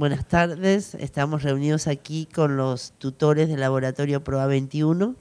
buenas tardes. Estamos reunidos aquí con los tutores del laboratorio PROA 21,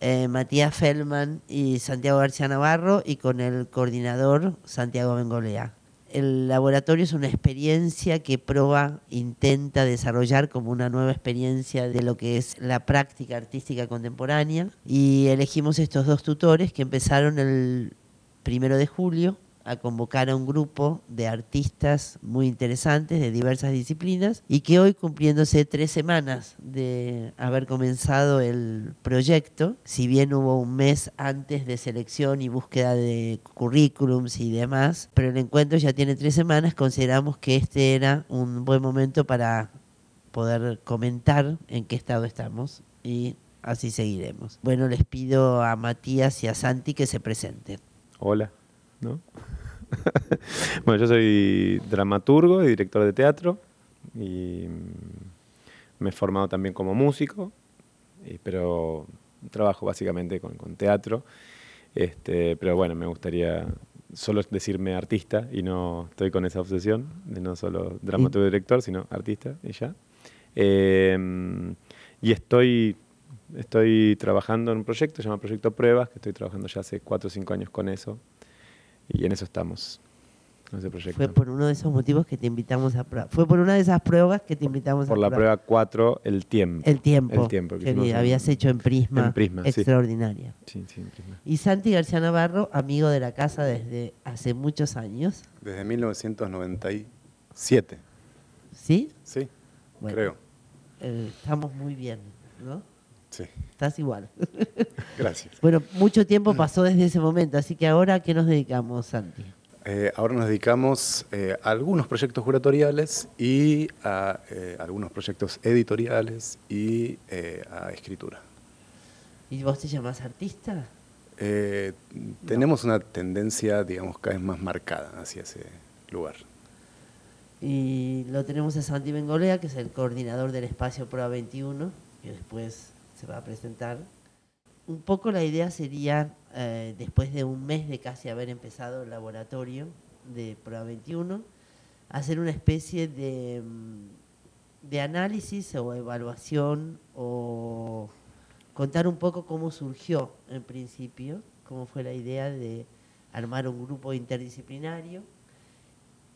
eh, Matías Feldman y Santiago García Navarro, y con el coordinador Santiago Bengolea. El laboratorio es una experiencia que PROA intenta desarrollar como una nueva experiencia de lo que es la práctica artística contemporánea y elegimos estos dos tutores que empezaron el primero de julio a convocar a un grupo de artistas muy interesantes de diversas disciplinas y que hoy cumpliéndose tres semanas de haber comenzado el proyecto, si bien hubo un mes antes de selección y búsqueda de currículums y demás, pero el encuentro ya tiene tres semanas, consideramos que este era un buen momento para poder comentar en qué estado estamos y así seguiremos. Bueno, les pido a Matías y a Santi que se presenten. Hola. ¿No? bueno, yo soy dramaturgo y director de teatro y me he formado también como músico, pero trabajo básicamente con, teatro. Este, pero bueno, me gustaría solo decirme artista y no estoy con esa obsesión de no solo dramaturgo y director, sino artista y ya. Em, y estoy, estoy trabajando en un proyecto, se llama Proyecto Pruebas, que estoy trabajando ya hace 4 o 5 años con eso. Y en eso estamos, con ese proyecto. Fue por uno de esos motivos que te invitamos a. Fue por una de esas pruebas que te invitamos por a Por la prueba 4, el tiempo. El tiempo. El tiempo. Que, habías hecho en Prisma. En Prisma, Extraordinaria. Sí, sí, en Prisma. Y Santi García Navarro, amigo de la casa desde hace muchos años. Desde 1997. ¿Sí? Sí, creo. Eh, estamos muy bien, ¿no? Sí. Estás igual. Gracias. Bueno, mucho tiempo pasó desde ese momento, así que ahora, ¿a qué nos dedicamos, Santi? Eh, ahora nos dedicamos eh, a algunos proyectos curatoriales y a eh, algunos proyectos editoriales y a escritura. ¿Y vos te llamas artista? tenemos una tendencia, digamos, cada vez más marcada hacia ese lugar. Y lo tenemos a Santi Bengolea, que es el coordinador del espacio PROA 21, que después se va a presentar. Un poco la idea sería, eh, después de un mes de casi haber empezado el laboratorio de Prueba 21, hacer una especie de, mm, de análisis o evaluación o contar un poco cómo surgió en principio, cómo fue la idea de armar un grupo interdisciplinario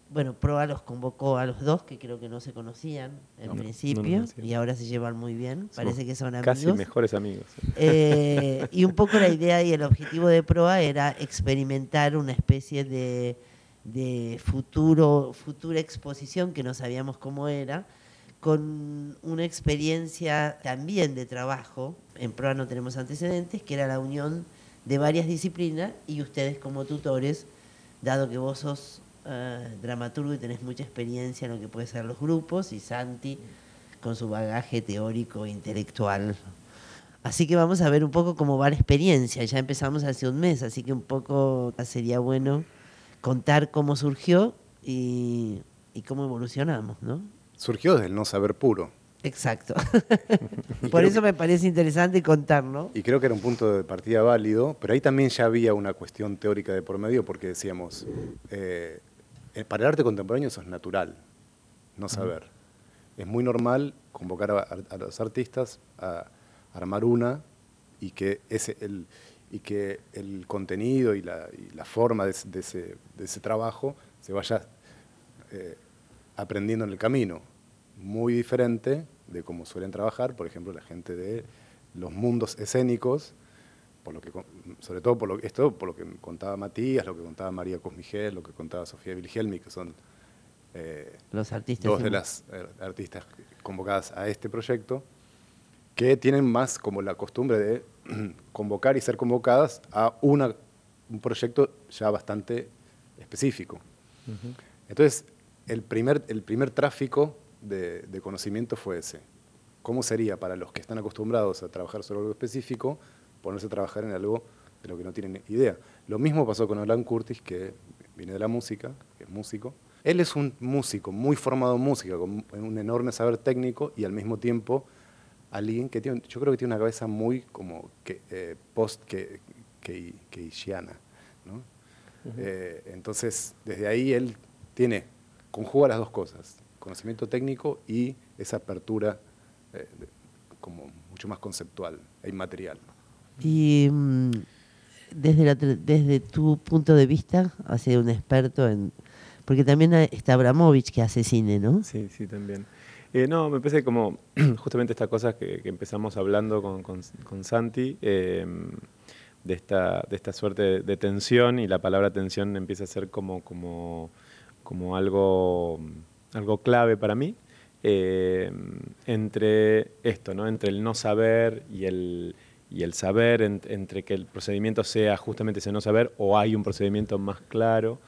bueno, Proa los convocó a los dos, que creo que no se conocían en principio, y ahora se llevan muy bien, parece que son amigos. Casi mejores amigos. Eh, y un poco la idea y el objetivo de Proa era experimentar una especie de, de futuro, futura exposición que no sabíamos cómo era, con una experiencia también de trabajo, en Proa no tenemos antecedentes, que era la unión de varias disciplinas y ustedes como tutores, dado que vos sos eh, dramaturgo y tenés mucha experiencia en lo que puede ser los grupos, y Santi con su bagaje teórico e intelectual. Así que vamos a ver un poco cómo va la experiencia. Ya empezamos hace un mes, así que un poco sería bueno contar cómo surgió y, y cómo evolucionamos, ¿no? Surgió desde el no saber puro. Exacto. Por eso me parece interesante contar, ¿no? Y creo que era un punto de partida válido, pero ahí también ya había una cuestión teórica de por medio, porque decíamos, eh, para el arte contemporáneo eso es natural, no saber. Es muy normal convocar a, los artistas a armar una y que, ese, el, y que el contenido y la, forma de, ese, trabajo se vaya eh, aprendiendo en el camino. Muy diferente de cómo suelen trabajar, por ejemplo, la gente de los mundos escénicos, por lo que, sobre todo por lo, esto por lo que contaba Matías, lo que contaba María Cosmigel, lo que contaba Sofía Vilgelmi, que son eh, Los artistas dos de las eh, artistas convocadas a este proyecto, que tienen más como la costumbre de convocar y ser convocadas a una, un proyecto ya bastante específico. Entonces, el primer, el primer tráfico de, de, conocimiento fue ese. ¿Cómo sería para los que están acostumbrados a trabajar sobre algo específico ponerse a trabajar en algo de lo que no tienen idea. Lo mismo pasó con Alan Curtis, que viene de la música, que es músico. Él es un músico, muy formado en música, con un enorme saber técnico y al mismo tiempo alguien que tiene, yo creo que tiene una cabeza muy como que, eh, post que, que, ¿no? Eh, entonces, desde ahí él tiene, conjuga las dos cosas, conocimiento técnico y esa apertura eh, como mucho más conceptual e inmaterial. Y mm, desde, desde tu punto de vista, sido un experto en... Porque también está Abramovich que hace cine, ¿no? Sí, sí, también. Eh, no, me parece como justamente estas cosas que, empezamos hablando con, con, Santi, em, de, esta, de esta suerte de, tensión, y la palabra tensión empieza a ser como, como, como algo, algo clave para mí, em, entre esto, ¿no? entre el no saber y el, y el saber, entre que el procedimiento sea justamente ese no saber o hay un procedimiento más claro.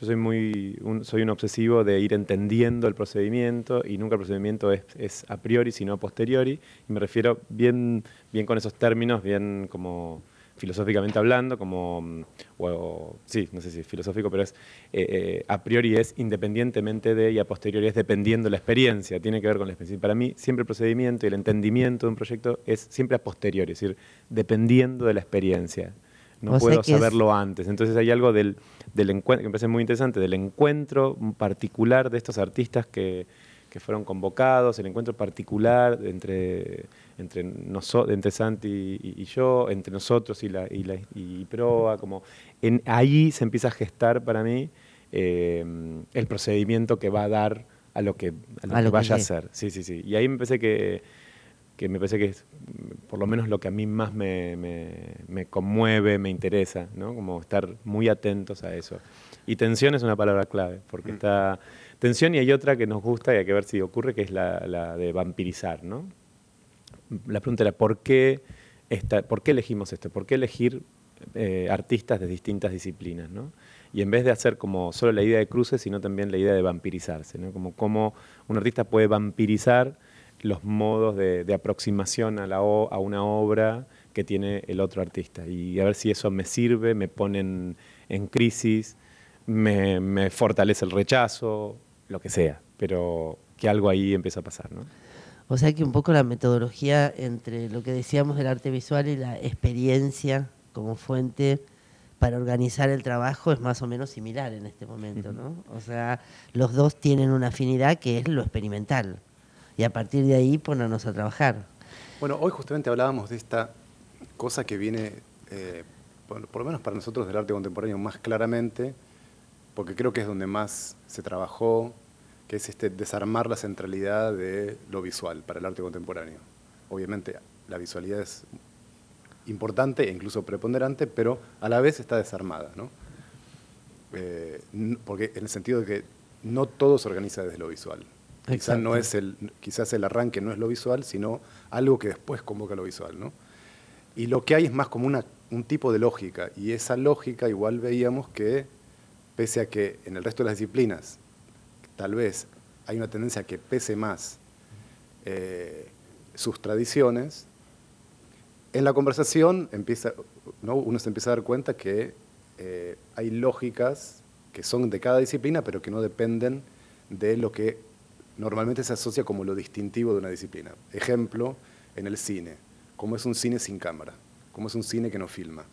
Yo soy muy un, soy un obsesivo de ir entendiendo el procedimiento y nunca el procedimiento es, es, a priori, sino a posteriori. Y me refiero bien, bien con esos términos, bien como filosóficamente hablando, como, mm, o, sí, no sé si es filosófico, pero es eh, eh, a priori es independientemente de y a posteriori es dependiendo de la experiencia, tiene que ver con la experiencia. Para mí siempre el procedimiento y el entendimiento de un proyecto es siempre a posteriori, es decir, dependiendo de la experiencia. No puedo saberlo antes. Entonces hay algo del, del encuentro, que me parece muy interesante, del encuentro particular de estos artistas que, que fueron convocados, el encuentro particular entre entre, entre Santi y, yo, entre nosotros y, la, y, la, y Proa, como en, ahí se empieza a gestar para mí eh, el procedimiento que va a dar a lo que, a lo que vaya a ser. Sí, sí, sí. Y ahí me parece que, que me parece que es por lo menos lo que a mí más me, me, conmueve, me interesa, ¿no? Como estar muy atentos a eso. Y tensión es una palabra clave, porque mm. está tensión y hay otra que nos gusta y hay que ver si ocurre, que es la, de vampirizar, ¿no? la pregunta era, ¿por qué, esta, ¿por qué elegimos esto? ¿Por qué elegir eh, artistas de distintas disciplinas? ¿no? Y en vez de hacer como solo la idea de cruces, sino también la idea de vampirizarse, ¿no? como cómo un artista puede vampirizar los modos de, aproximación a, una obra que tiene el otro artista. Y a ver si eso me sirve, me pone en, crisis, me, me, fortalece el rechazo, lo que sea, pero que algo ahí empieza a pasar. ¿no? O sea que un poco la metodología entre lo que decíamos del arte visual y la experiencia como fuente para organizar el trabajo es más o menos similar en este momento, ¿no? O sea, los dos tienen una afinidad que es lo experimental. Y a partir de ahí ponernos a trabajar. Bueno, hoy justamente hablábamos de esta cosa que viene, eh, por, lo menos para nosotros del arte contemporáneo más claramente, porque creo que es donde más se trabajó, que es este, desarmar la centralidad de lo visual para el arte contemporáneo. Obviamente la visualidad es importante e incluso preponderante, pero a la vez está desarmada, ¿no? Eh, porque en el sentido de que no todo se organiza desde lo visual. Quizás, no es el, quizás el arranque no es lo visual, sino algo que después convoca lo visual. ¿no? Y lo que hay es más como una, un tipo de lógica, y esa lógica igual veíamos que, pese a que en el resto de las disciplinas tal vez hay una tendencia a que pese más eh, sus tradiciones, en la conversación empieza, ¿no? uno se empieza a dar cuenta que eh, hay lógicas que son de cada disciplina, pero que no dependen de lo que normalmente se asocia como lo distintivo de una disciplina. Ejemplo, en el cine, como es un cine sin cámara, como es un cine que no filma.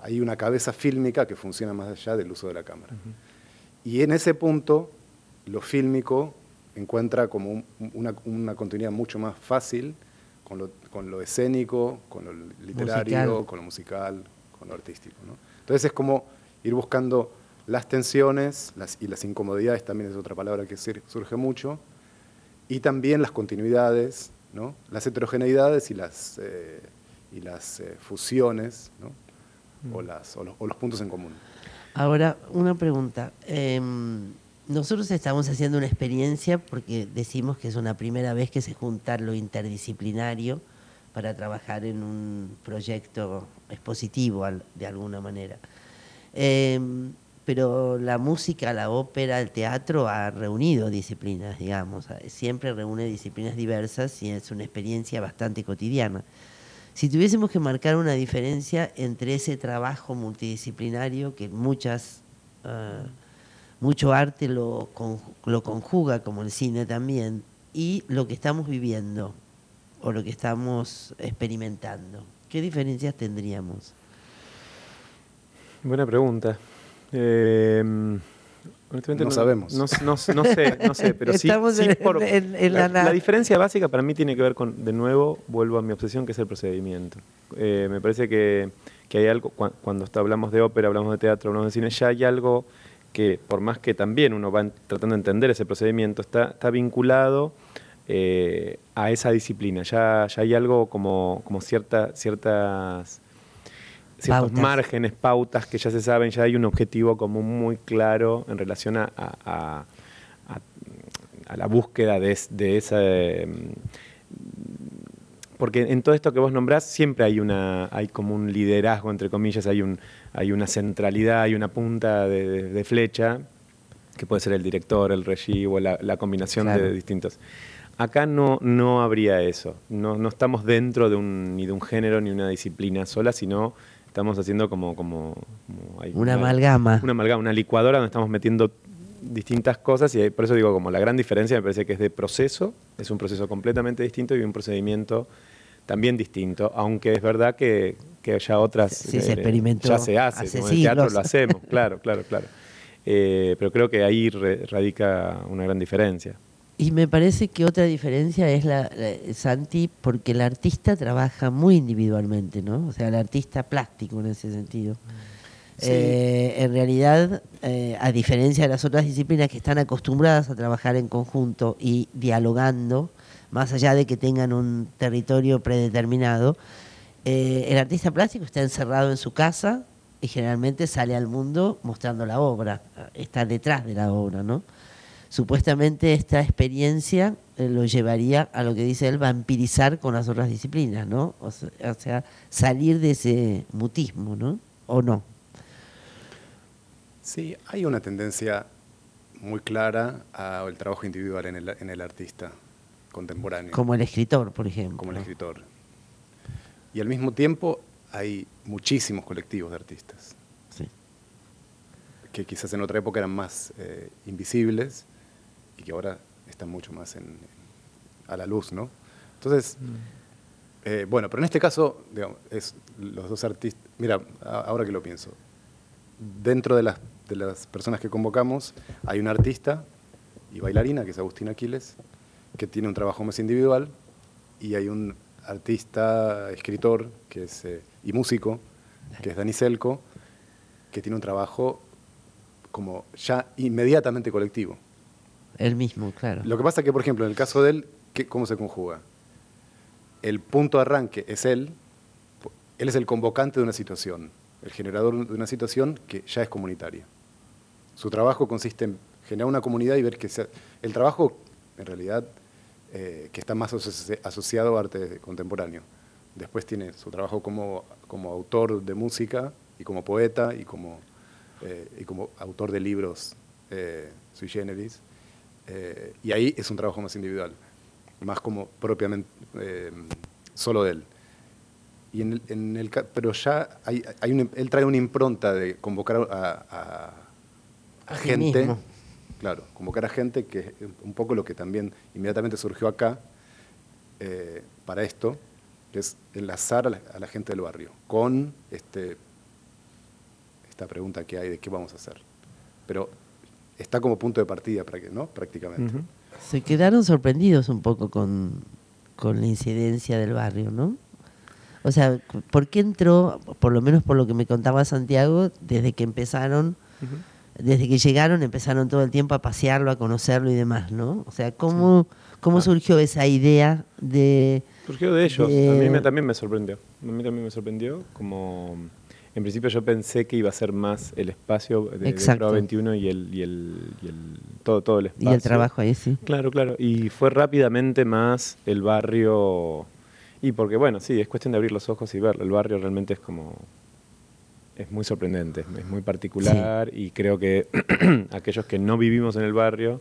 Hay una cabeza fílmica que funciona más allá del uso de la cámara. Y en ese punto, lo fílmico encuentra como una, continuidad mucho más fácil con lo, escénico, con lo literario, con lo musical, con lo artístico. Entonces es como ir buscando las tensiones y las incomodidades, también es otra palabra que surge mucho, y también las continuidades, las heterogeneidades y las, eh, y las eh, fusiones mm. O, las, o los, puntos en común. Ahora, una pregunta. Em, nosotros estamos haciendo una experiencia porque decimos que es una primera vez que se junta lo interdisciplinario para trabajar en un proyecto expositivo de alguna manera. Em, pero la música, la ópera, el teatro ha reunido disciplinas, digamos, siempre reúne disciplinas diversas y es una experiencia bastante cotidiana. Si tuviésemos que marcar una diferencia entre ese trabajo multidisciplinario que muchas... Ah, mucho arte lo, lo conjuga, como el cine también, y lo que estamos viviendo o lo que estamos experimentando. ¿Qué diferencias tendríamos? Buena pregunta. Em, Honestamente No sabemos. No, no- no sé, no sé, pero sí, Estamos sí en- por- en- en la, la diferencia básica para mí tiene que ver con, de nuevo, vuelvo a mi obsesión, que es el procedimiento. Eh, me parece que, que hay algo, cua- cuando está- hablamos de ópera, hablamos de teatro, hablamos de cine, ya hay algo que, por más que también uno va tratando de entender ese procedimiento, está, está vinculado eh, a esa disciplina. Ya, ya hay algo como, como cierta, ciertas ciertos Pautas. márgenes, pautas que ya se saben, ya hay un objetivo como muy claro en relación a, a- a- a- a la búsqueda de, de esa... eh, porque en todo esto que vos nombrás siempre hay una hay como un liderazgo entre comillas hay un hay una centralidad hay una punta de, de- de flecha que puede ser el director el regí o la, la combinación Claro. de distintos acá no no habría eso no, no estamos dentro de un ni de un género ni una disciplina sola sino estamos haciendo como como, como hay Una amalgama. una amalgama una licuadora donde estamos metiendo distintas cosas y por eso digo como la gran diferencia me parece que es de proceso es un proceso completamente distinto y un procedimiento también distinto aunque es verdad que, que ya otras eh, Sí, se experimentó ya se hace hace como en el teatro lo hacemos claro claro claro. Eh, pero creo que ahí re- radica una gran diferencia Y me parece que otra diferencia es la, la- Santi, porque el artista trabaja muy individualmente, ¿no? O sea, el artista plástico en ese sentido. Sí. Eh, en realidad, eh, a diferencia de las otras disciplinas que están acostumbradas a trabajar en conjunto y dialogando, más allá de que tengan un territorio predeterminado, eh, el artista plástico está encerrado en su casa y generalmente sale al mundo mostrando la obra, está detrás de la obra, ¿no? Supuestamente esta experiencia eh, lo llevaría a lo que dice él, vampirizar con las otras disciplinas, ¿no? O se- o sea, salir de ese mutismo, ¿no? ¿O no? Sí, hay una tendencia muy clara al trabajo individual en el, en el artista contemporáneo, Como el escritor, por ejemplo. como el escritor. Y al mismo tiempo hay muchísimos colectivos de artistas, Sí. que quizás en otra época eran más eh, invisibles y que ahora están mucho más en, a la luz, ¿no? Entonces, eh, bueno, pero en este caso, digamos, es los dos artistas. Mira, a- ahora que lo pienso, dentro de las, de las personas que convocamos hay un artista y bailarina, que es Agustín Aquiles, que tiene un trabajo más individual, y hay un artista, escritor que es, eh, y músico, que es Dani Selco, que tiene un trabajo como ya inmediatamente colectivo. Él mismo, claro. Lo que pasa es que, por ejemplo, en el caso de él, ¿qué- ¿cómo se conjuga? El punto de arranque es él, él es el convocante de una situación, el generador de una situación que ya es comunitaria. Su trabajo consiste en generar una comunidad y ver que se- el trabajo, en realidad, eh, que está más asoci- asociado a arte contemporáneo. Después tiene su trabajo como, como autor de música y como poeta y como, eh, y como autor de libros eh, sui generis. Eh, y ahí es un trabajo más individual, más como propiamente eh, solo de él. Y en el, en el ca- pero ya hay, hay un- él trae una impronta de convocar a, a- gente, mismo. claro, convocar a gente, que es un poco lo que también inmediatamente surgió acá eh, para esto, que es enlazar a la, a la gente del barrio con este, esta pregunta que hay de qué vamos a hacer. Pero está como punto de partida, ¿no? Prácticamente. Se quedaron sorprendidos un poco con, con la incidencia del barrio, ¿no? O sea, ¿por qué entró, por lo menos por lo que me contaba Santiago, desde que empezaron, desde que llegaron, empezaron todo el tiempo a pasearlo, a conocerlo y demás, ¿no? O sea, ¿cómo, cómo Ah. surgió esa idea de... Surgió de ellos. de- A mí me- también me sorprendió. A mí también me sorprendió. Como en principio yo pensé que iba a ser más el espacio de, de. Proa 21 y el, y el, y el- todo, todo el Y espacio. el trabajo ahí, sí. Claro, claro. Y fue rápidamente más el barrio. Y porque, bueno, sí, es cuestión de abrir los ojos y verlo. El barrio realmente es como. Es muy sorprendente, es muy particular y creo que aquellos que no vivimos en el barrio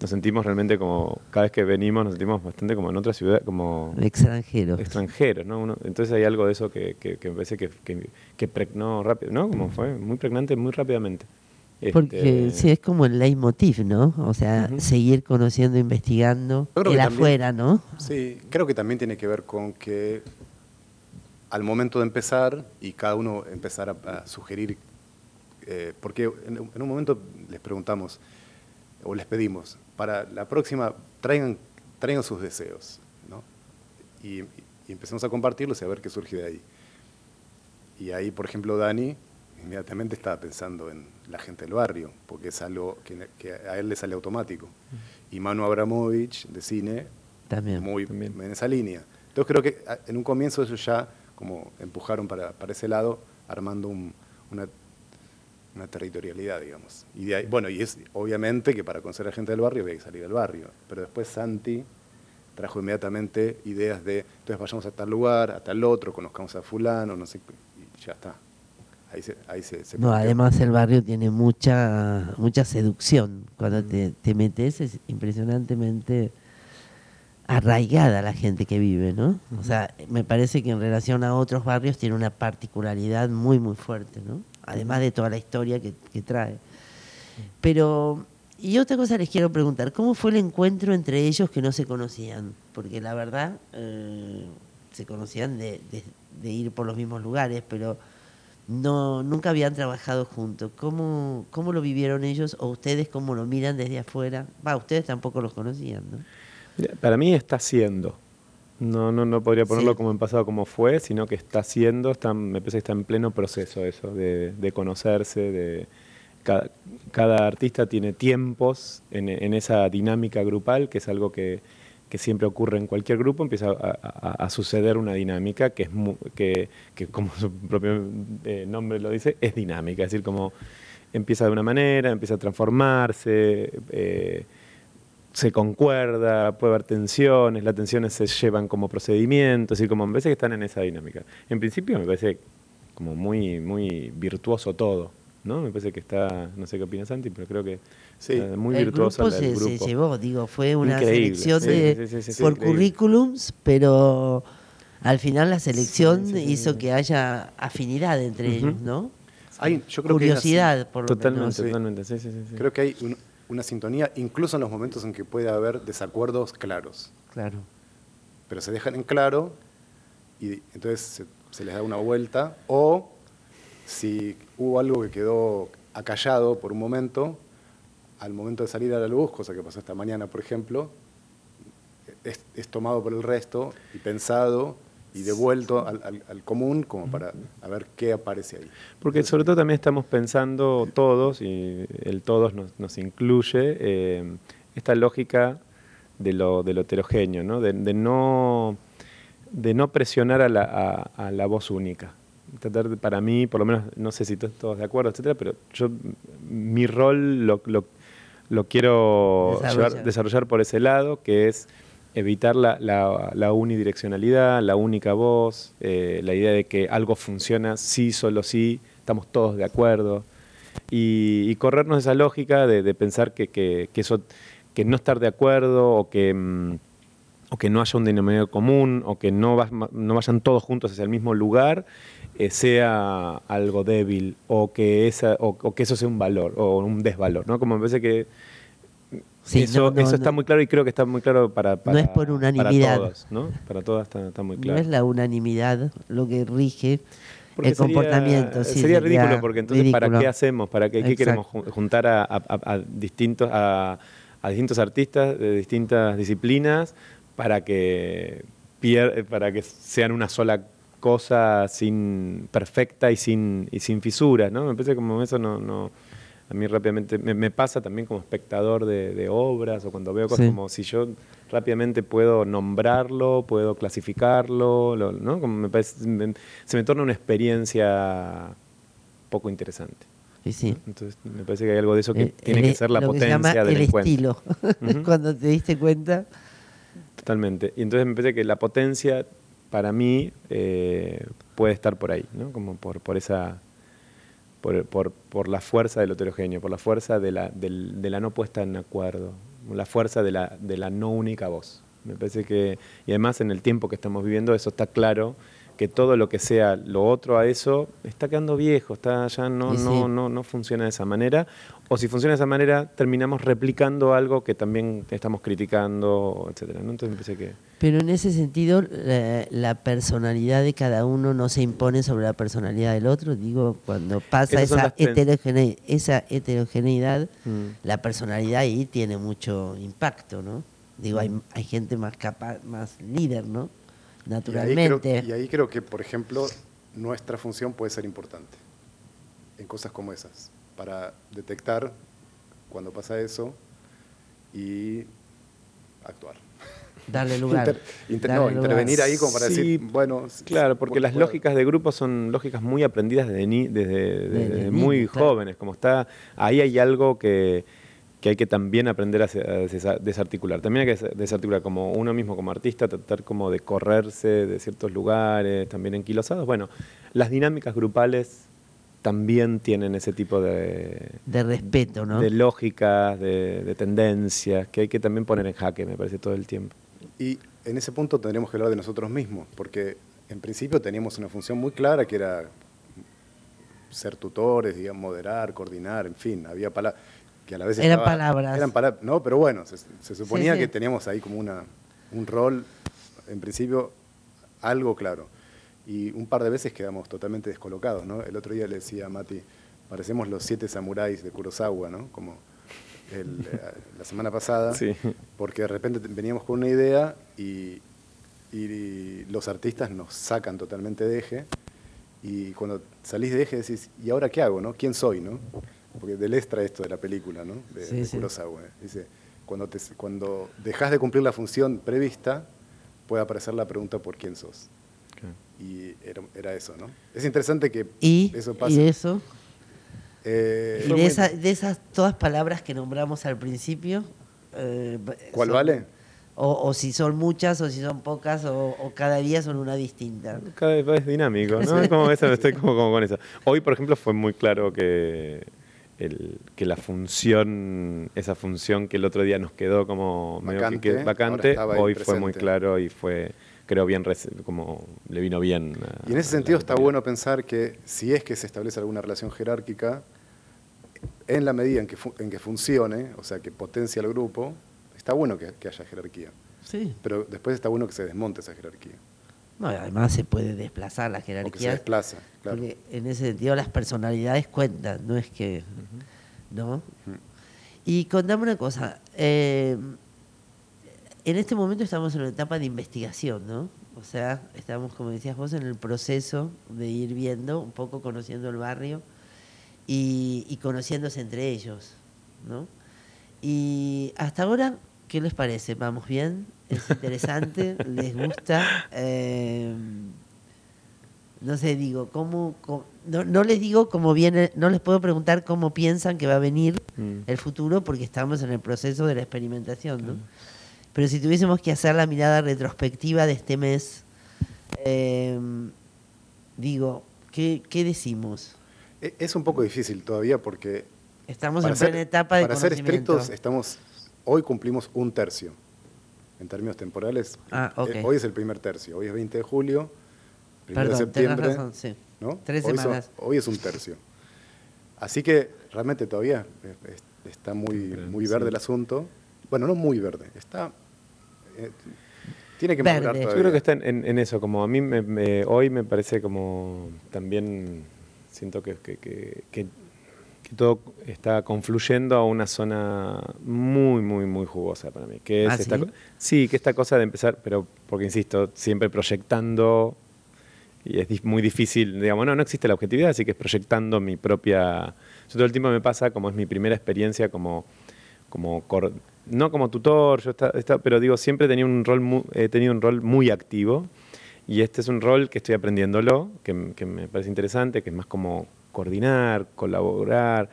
nos sentimos realmente como, cada vez que venimos nos sentimos bastante como en otra ciudad, como Extranjero. extranjeros, ¿no? Uno- entonces hay algo de eso que, que, que me parece que, que, que pregnó rápido, ¿no? Como fue muy pregnante muy rápidamente. Porque Este, sí, es como el leitmotiv, ¿no? O sea, seguir conociendo, investigando, el también- afuera, ¿no? Sí, creo que también tiene que ver con que al momento de empezar y cada uno empezar a, a sugerir eh, porque en, un momento les preguntamos o les pedimos, para la próxima traigan, traigan sus deseos, ¿no? y, y empezamos a compartirlos y a ver qué surge de ahí. Y ahí, por ejemplo, Dani inmediatamente estaba pensando en la gente del barrio, porque es algo que, a él le sale automático. Y Manu Abramovich, de cine, también, muy en esa línea. Entonces creo que en un comienzo ellos ya como empujaron para, para ese lado, armando una, una, territorialidad, digamos. Y bueno, y es obviamente que para conocer a gente del barrio había que salir del barrio, pero después Santi trajo inmediatamente ideas de, entonces vayamos a tal lugar, a tal otro, conozcamos a fulano, no sé, y ya está. Ahí se, no, además el barrio tiene mucha mucha seducción. Cuando mm. te, te, metes es impresionantemente arraigada la gente que vive, ¿no? O sea, me parece que en relación a otros barrios tiene una particularidad muy, muy fuerte, ¿no? Además de toda la historia que, trae. Pero, y otra cosa les quiero preguntar, ¿cómo fue el encuentro entre ellos que no se conocían? Porque la verdad, eh, se conocían de, de ir por los mismos lugares, pero no nunca habían trabajado juntos. ¿Cómo, ¿Cómo lo vivieron ellos o ustedes cómo lo miran desde afuera? Va, ustedes tampoco los conocían, ¿no? Para mí está siendo. No, no, no podría ponerlo como en pasado como fue, sino que está siendo, está, me parece que está en pleno proceso eso, de, de conocerse, de cada, cada, artista tiene tiempos en, en esa dinámica grupal, que es algo que, que siempre ocurre en cualquier grupo, empieza a, suceder una dinámica que, es que, que, como su propio eh, nombre lo dice, es dinámica, es decir, como empieza de una manera, empieza a transformarse, eh, se concuerda, puede haber tensiones, las tensiones se llevan como procedimientos, y como me parece que están en esa dinámica. En principio me parece como muy, muy virtuoso todo. ¿no? Me parece que está, no sé qué opinas Santi, pero creo que sí. muy virtuosa el grupo. Se, se llevó, digo, fue una selección de, por currículums, pero al final la selección hizo que haya afinidad entre ellos, ¿no? Hay, yo creo Curiosidad, por lo totalmente, Totalmente, sí, sí, sí. Creo que hay una sintonía, incluso en los momentos en que puede haber desacuerdos claros. Claro. Pero se dejan en claro y entonces se, se les da una vuelta o si hubo algo que quedó acallado por un momento, al momento de salir a la luz, cosa que pasó esta mañana, por ejemplo, es, tomado por el resto y pensado y devuelto al, común como para ver qué aparece ahí. Porque sobre todo también estamos pensando todos, y el todos nos, incluye, eh, esta lógica de lo, de lo heterogéneo, ¿no? De, no, de no presionar a la, a la voz única tratar para mí, por lo menos, no sé si todos de acuerdo, etcétera, pero yo mi rol lo, lo, quiero desarrollar. por ese lado, que es evitar la, la, unidireccionalidad, la única voz, eh, la idea de que algo funciona sí, solo sí, estamos todos de acuerdo. Y, corrernos esa lógica de, pensar que, que, eso, que no estar de acuerdo o que... Mm, o que no haya un denominador común, o que no, no vayan todos juntos hacia el mismo lugar, eh, sea algo débil o que, esa, o, que eso sea un valor o un desvalor, ¿no? Como me parece que eso, eso está muy claro y creo que está muy claro para, para, no es por unanimidad. para todos, ¿no? Para todas está, muy claro. No es la unanimidad lo que rige el comportamiento. sería, ridículo porque entonces ¿para qué hacemos? ¿Para qué, queremos juntar a, distintos, a, distintos artistas de distintas disciplinas para que, para que sean una sola cosa sin perfecta y sin, y sin fisuras, ¿no? Me parece como eso no, no a mí rápidamente me, pasa también como espectador de, obras o cuando veo cosas como si yo rápidamente puedo nombrarlo, puedo clasificarlo, ¿no? Como me parece, se me torna una experiencia poco interesante. Sí, Entonces me parece que hay algo de eso que tiene que ser la potencia del el estilo. Cuando te diste cuenta. Totalmente. Y entonces me parece que la potencia para mí eh, puede estar por ahí, ¿no? Como por, por esa. Por, por, la fuerza del heterogéneo, por la fuerza de la, de la no puesta en acuerdo, la fuerza de la, de la no única voz. Me parece que, y además en el tiempo que estamos viviendo, eso está claro que todo lo que sea lo otro a eso está quedando viejo, está ya no, sí. no, no, no funciona de esa manera. O si funciona de esa manera, terminamos replicando algo que también estamos criticando, etcétera. ¿no? Entonces me que. Pero en ese sentido, la, la personalidad de cada uno no se impone sobre la personalidad del otro. Digo, cuando pasa heterogene- esa heterogeneidad, Mm. la personalidad ahí tiene mucho impacto, ¿no? Digo, hay, hay gente más capaz, más líder, ¿no? Y ahí, creo, Naturalmente. y ahí creo que, por ejemplo, nuestra función puede ser importante en cosas como esas, para detectar cuando pasa eso y actuar. Darle lugar. Inter- inter- darle no, lugar. intervenir ahí como para Sí, decir, bueno... Claro, porque las lógicas de grupo son lógicas muy aprendidas desde, ni- desde, desde Desde muy claro. jóvenes. Como está, ahí hay algo que, que hay que también aprender a, desarticular. También hay que des- desarticular como uno mismo, como artista, tratar como de correrse de ciertos lugares, también enquilosados. Bueno, las dinámicas grupales también tienen ese tipo de, De respeto, ¿no? de lógicas, de, de tendencias, que hay que también poner en jaque, me parece, todo el tiempo. Y en ese punto tendremos que hablar de nosotros mismos, porque en principio teníamos una función muy clara que era ser tutores, digamos, moderar, coordinar, en fin, había palabras que a la vez Eran estaba- palabras. Eran palabras, no, pero bueno, se, se suponía sí. que teníamos ahí como una, un rol, en principio, algo claro. Y un par de veces quedamos totalmente descolocados, ¿no? El otro día le decía a Mati, parecemos los siete samuráis de Kurosawa, ¿no? Como el, eh, la semana pasada Sí. porque de repente te- veníamos con una idea y, y los artistas nos sacan totalmente de eje y cuando salís de eje decís, ¿y ahora qué hago? No? ¿Quién soy? No? Porque del extra esto de la película, ¿no? de, Sí, de. Dice, cuando, te, cuando dejas de cumplir la función prevista, puede aparecer la pregunta por quién sos. Y era, era eso, ¿no? Es interesante que Y, eso y pase. de eso, Eh, y de, esa- de esas todas palabras que nombramos al principio. eh, ¿Cuál son- vale? O, o si son muchas, o si son pocas, o, o cada día son una distinta. Cada vez más dinámico, ¿no? Es como eso, estoy como, como con eso. Hoy, por ejemplo, fue muy claro que, el, que la función, esa función que el otro día nos quedó como medio que- Vacante, que hoy fue muy claro y fue, creo, bien, como le vino bien. a- Y en ese a sentido está bueno pensar que si es que se establece alguna relación jerárquica, en la medida en que, fu- en que funcione, o sea, que potencia al grupo, está bueno que, que haya jerarquía. Sí. Pero después está bueno que se desmonte esa jerarquía. No, además se puede desplazar la O que se jerarquía. desplaza, claro. Porque en ese sentido las personalidades cuentan, no es que. ¿No? Y contame una cosa. eh, en este momento estamos en una etapa de investigación, ¿no? O sea, estamos, como decías vos, en el proceso de ir viendo, un poco conociendo el barrio y, y conociéndose entre ellos, ¿no? Y hasta ahora, ¿qué les parece? ¿Vamos bien? ¿Es interesante? ¿Les gusta? Eh, no sé, digo, ¿cómo, cómo- no, no les digo cómo viene, no les puedo preguntar cómo piensan que va a venir Mm. el futuro porque estamos en el proceso de la experimentación, ¿no? Pero si tuviésemos que hacer la mirada retrospectiva de este mes, eh, digo, ¿qué, qué decimos? E- Es un poco difícil todavía porque Estamos para en ser, plena etapa de para ser estrictos, estamos, hoy cumplimos un tercio. En términos temporales, Ah, eh, hoy es el primer tercio. Hoy es 20 de julio, 1 de septiembre. razón, sí. ¿no? Tres hoy, son- semanas. hoy es un tercio. Así que realmente todavía eh, es- está muy, muy verde sí. el asunto. Bueno, no muy verde, está... eh, tiene que madurar Yo creo que está en, eso, como a mí me- me- hoy me parece como también siento que, que- que- que- que todo está confluyendo a una zona muy, muy, muy jugosa para mí. Que es ¿Ah, esta sí? sí, que esta cosa de empezar, pero porque insisto, siempre proyectando y es muy difícil, digamos, no, no existe la objetividad, así que es proyectando mi propia... Yo todo el tiempo me pasa como es mi primera experiencia como, como cor- no como tutor, yo está, está- pero digo, siempre tenía un rol mu- he tenido un rol muy activo y este es un rol que estoy aprendiéndolo, que, que me parece interesante, que es más como coordinar, colaborar.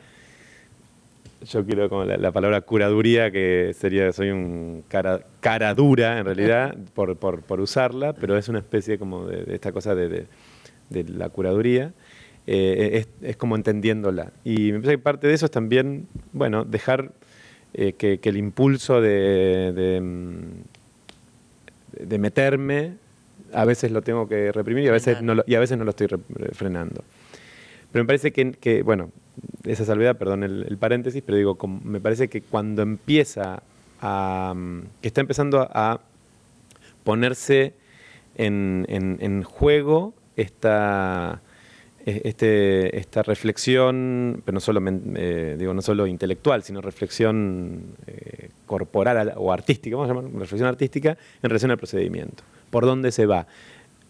Yo quiero como la, la palabra curaduría, que sería, soy un cara, cara dura en realidad por, por- por usarla, pero es una especie como de, de esta cosa de, de- de la curaduría. Eh, es, es como entendiéndola. Y me parece que parte de eso es también, bueno, dejar eh, que, que el impulso de, de, mm, de meterme a veces lo tengo que reprimir y a veces no lo, y a veces no lo estoy frenando. Pero me parece que, bueno, esa salvedad, perdón el, paréntesis, pero digo, me parece que cuando empieza a, que está empezando a ponerse en, juego esta eh, este, esta reflexión, pero no solo, eh, digo, no solo intelectual, sino reflexión eh, corporal o artística, vamos a llamar reflexión artística en relación al procedimiento. ¿Por dónde se va?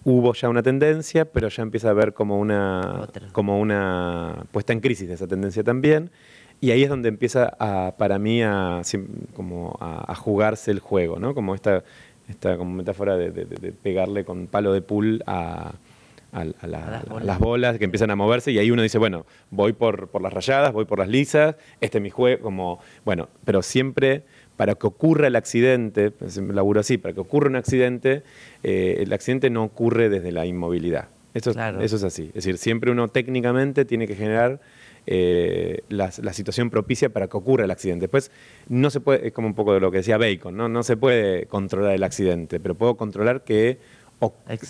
Hubo ya una tendencia, pero ya empieza a haber como una, como una puesta en crisis de esa tendencia también. Y ahí es donde empieza a, para mí a, como a, jugarse el juego, ¿no? como esta, esta como metáfora de pegarle con palo de pool a, a, las bolas que empiezan a moverse y ahí uno dice, bueno, voy por, por las rayadas, voy por las lisas, este es mi juego, como, bueno, pero siempre para que ocurra el accidente, laburo así, para que ocurra un accidente, eh, el accidente no ocurre desde la inmovilidad. Eso, eso es así. Es decir, siempre uno técnicamente tiene que generar eh, la, situación propicia para que ocurra el accidente. Después, no se puede, es como un poco de lo que decía Bacon, ¿no? no se puede controlar el accidente, pero puedo controlar que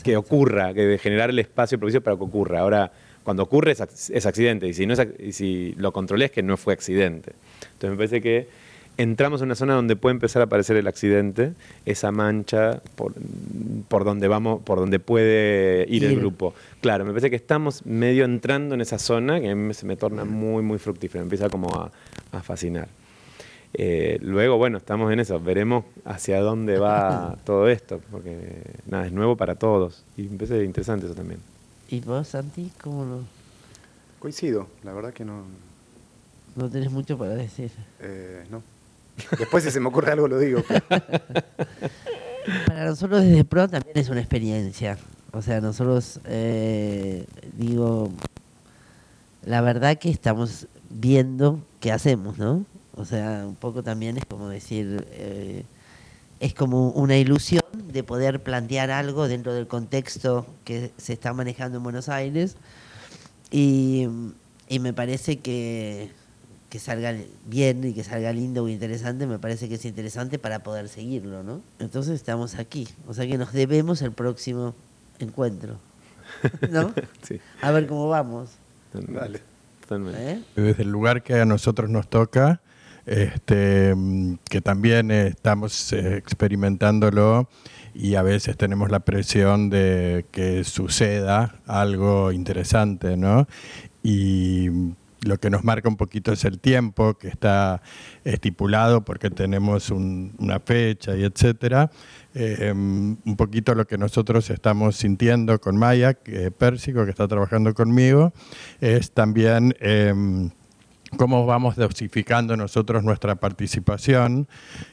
que ocurra, que de generar el espacio propicio para que ocurra. Ahora, cuando ocurre es, accidente, y si, no es, si lo controlé es que no fue accidente. Entonces me parece que entramos en una zona donde puede empezar a aparecer el accidente, esa mancha por, por donde vamos, por donde puede ir, el grupo. Claro, me parece que estamos medio entrando en esa zona que a mí se me torna muy, muy fructífera, me empieza como a fascinar. Eh, luego, bueno, estamos en eso, veremos hacia dónde va todo esto, porque nada, es nuevo para todos y me parece interesante eso también. ¿Y vos, Santi, cómo lo...? Coincido, la verdad que no... No tenés mucho para decir. Eh, no. Después si se me ocurre algo lo digo. para nosotros desde Pro también es una experiencia. O sea, nosotros, eh, digo, la verdad que estamos viendo qué hacemos, ¿no? O sea, un poco también es como decir, eh, es como una ilusión de poder plantear algo dentro del contexto que se está manejando en Buenos Aires y, me parece que, que salga bien y que salga lindo o interesante, me parece que es interesante para poder seguirlo, ¿no? Entonces estamos aquí, o sea que nos debemos el próximo encuentro, ¿no? Sí. A ver cómo vamos. Vale. ¿Eh? Desde el lugar que a nosotros nos toca, este, que también estamos eh, experimentándolo y a veces tenemos la presión de que suceda algo interesante, ¿no? Y lo que nos marca un poquito es el tiempo que está estipulado porque tenemos una fecha y etcétera. Em, un poquito lo que nosotros estamos sintiendo con Maya, que, Pérsico, que está trabajando conmigo, es también em, cómo vamos dosificando nosotros nuestra participación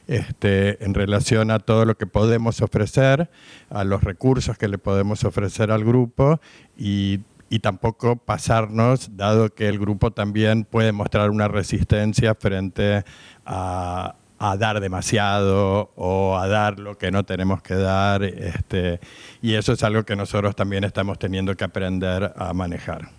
este, en relación a todo lo que podemos ofrecer, a los recursos que le podemos ofrecer al grupo y, y tampoco pasarnos, dado que el grupo también puede mostrar una resistencia frente a, a dar demasiado o a dar lo que no tenemos que dar. Este, y eso es algo que nosotros también estamos teniendo que aprender a manejar.